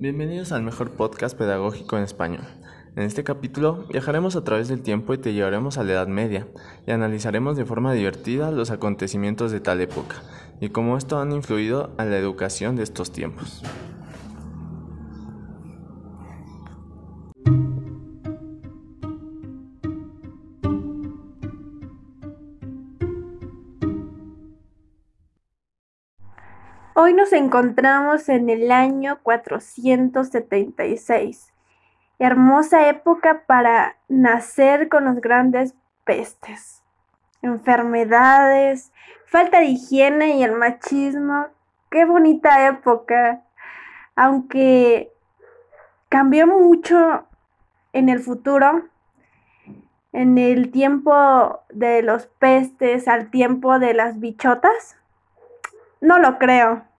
Bienvenidos al mejor podcast pedagógico en español. En este capítulo viajaremos a través del tiempo y te llevaremos a la Edad Media y analizaremos de forma divertida los acontecimientos de tal época y cómo esto han influido a la educación de estos tiempos. Hoy nos encontramos en el año 476, hermosa época para nacer con las grandes pestes, enfermedades, falta de higiene y el machismo. Qué bonita época, aunque cambió mucho en el futuro, en el tiempo de los pestes al tiempo de las bichotas. No lo creo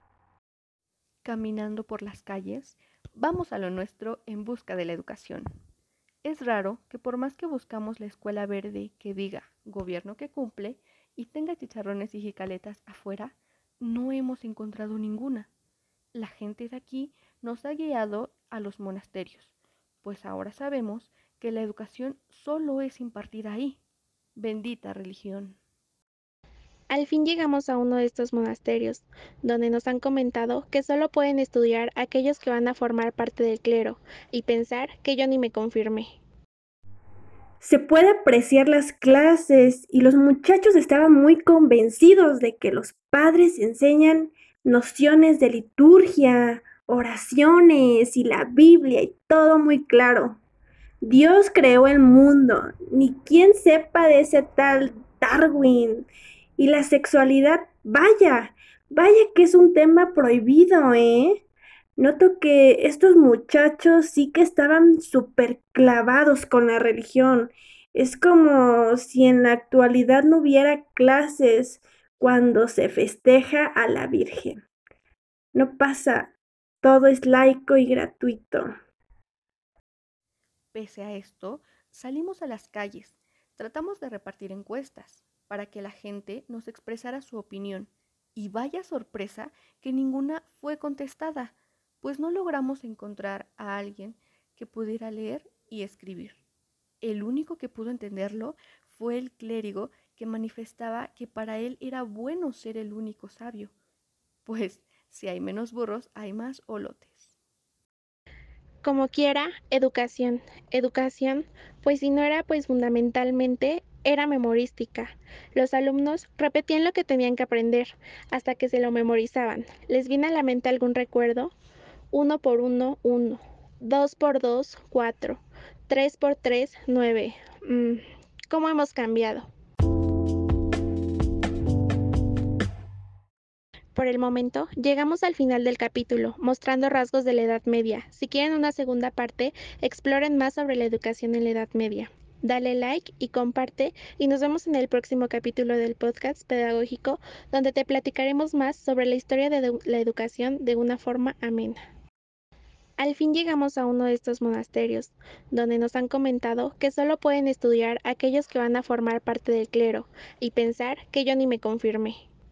caminando por las calles, vamos a lo nuestro en busca de la educación. Es raro que por más que buscamos la escuela verde que diga gobierno que cumple y tenga chicharrones y jicaletas afuera, no hemos encontrado ninguna. La gente de aquí nos ha guiado a los monasterios, pues ahora sabemos que la educación solo es impartida ahí. Bendita religión. Al fin llegamos a uno de estos monasterios, donde nos han comentado que solo pueden estudiar aquellos que van a formar parte del clero, y pensar que yo ni me confirmé. Se puede apreciar las clases y los muchachos estaban muy convencidos de que los padres enseñan nociones de liturgia, oraciones y la Biblia y todo muy claro. Dios creó el mundo, ni quien sepa de ese tal Darwin y la sexualidad, vaya, vaya que es un tema prohibido, ¿eh? Noto que estos muchachos sí que estaban súper clavados con la religión. Es como si en la actualidad no hubiera clases cuando se festeja a la Virgen. No pasa, todo es laico y gratuito. Pese a esto, salimos a las calles, tratamos de repartir encuestas, para que la gente nos expresara su opinión. Y vaya sorpresa que ninguna fue contestada, pues no logramos encontrar a alguien que pudiera leer y escribir. El único que pudo entenderlo fue el clérigo que manifestaba que para él era bueno ser el único sabio, pues si hay menos burros hay más olotes. Como quiera, educación, educación, pues si no era pues fundamentalmente era memorística. Los alumnos repetían lo que tenían que aprender hasta que se lo memorizaban. ¿Les viene a la mente algún recuerdo? Uno por uno, uno. Dos por dos, cuatro. Tres por tres, nueve. Mm, ¿Cómo hemos cambiado? Por el momento, llegamos al final del capítulo, mostrando rasgos de la Edad Media. Si quieren una segunda parte, exploren más sobre la educación en la Edad Media dale like y comparte y nos vemos en el próximo capítulo del podcast pedagógico donde te platicaremos más sobre la historia de la educación de una forma amena. Al fin llegamos a uno de estos monasterios, donde nos han comentado que solo pueden estudiar aquellos que van a formar parte del clero, y pensar que yo ni me confirmé.